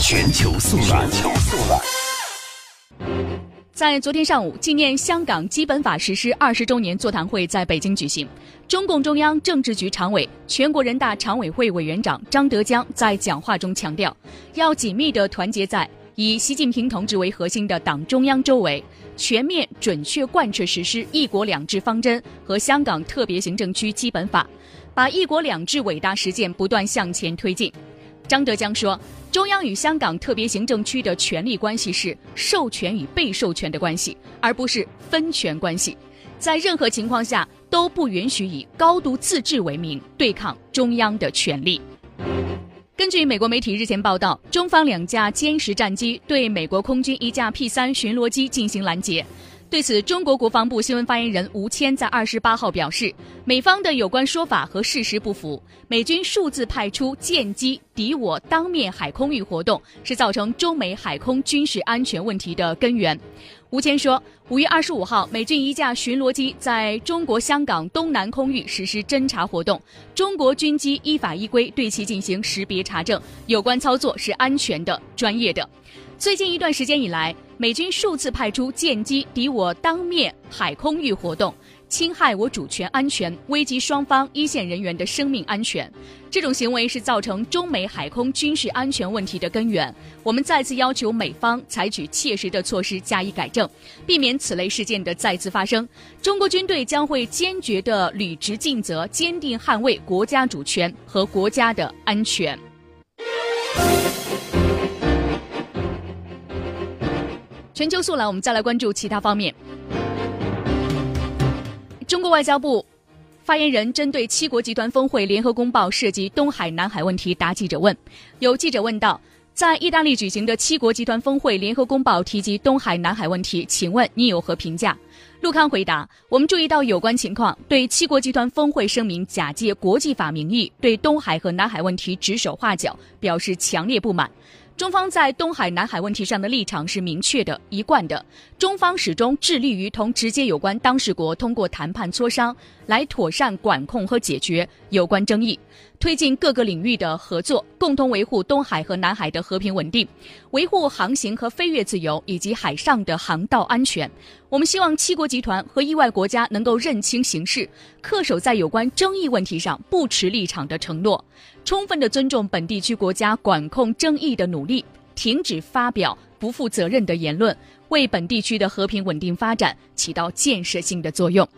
全球速览。在昨天上午，纪念香港基本法实施二十周年座谈会在北京举行。中共中央政治局常委、全国人大常委会委员长张德江在讲话中强调，要紧密的团结在以习近平同志为核心的党中央周围，全面准确贯彻实施“一国两制”方针和香港特别行政区基本法，把“一国两制”伟大实践不断向前推进。张德江说。中央与香港特别行政区的权力关系是授权与被授权的关系，而不是分权关系。在任何情况下都不允许以高度自治为名对抗中央的权力。根据美国媒体日前报道，中方两架歼十战机对美国空军一架 P 三巡逻机进行拦截。对此，中国国防部新闻发言人吴谦在二十八号表示，美方的有关说法和事实不符。美军数字派出舰机敌我当面海空域活动，是造成中美海空军事安全问题的根源。吴谦说，五月二十五号，美军一架巡逻机在中国香港东南空域实施侦察活动，中国军机依法依规对其进行识别查证，有关操作是安全的、专业的。最近一段时间以来，美军数次派出舰机敌我当面海空域活动，侵害我主权安全，危及双方一线人员的生命安全。这种行为是造成中美海空军事安全问题的根源。我们再次要求美方采取切实的措施加以改正，避免此类事件的再次发生。中国军队将会坚决的履职尽责，坚定捍卫国家主权和国家的安全。全球速览，我们再来关注其他方面。中国外交部发言人针对七国集团峰会联合公报涉及东海、南海问题答记者问。有记者问道，在意大利举行的七国集团峰会联合公报提及东海、南海问题，请问你有何评价？陆康回答：我们注意到有关情况，对七国集团峰会声明假借国际法名义对东海和南海问题指手画脚，表示强烈不满。中方在东海、南海问题上的立场是明确的、一贯的。中方始终致力于同直接有关当事国通过谈判磋商，来妥善管控和解决有关争议。推进各个领域的合作，共同维护东海和南海的和平稳定，维护航行和飞越自由以及海上的航道安全。我们希望七国集团和意外国家能够认清形势，恪守在有关争议问题上不持立场的承诺，充分的尊重本地区国家管控争议的努力，停止发表不负责任的言论，为本地区的和平稳定发展起到建设性的作用。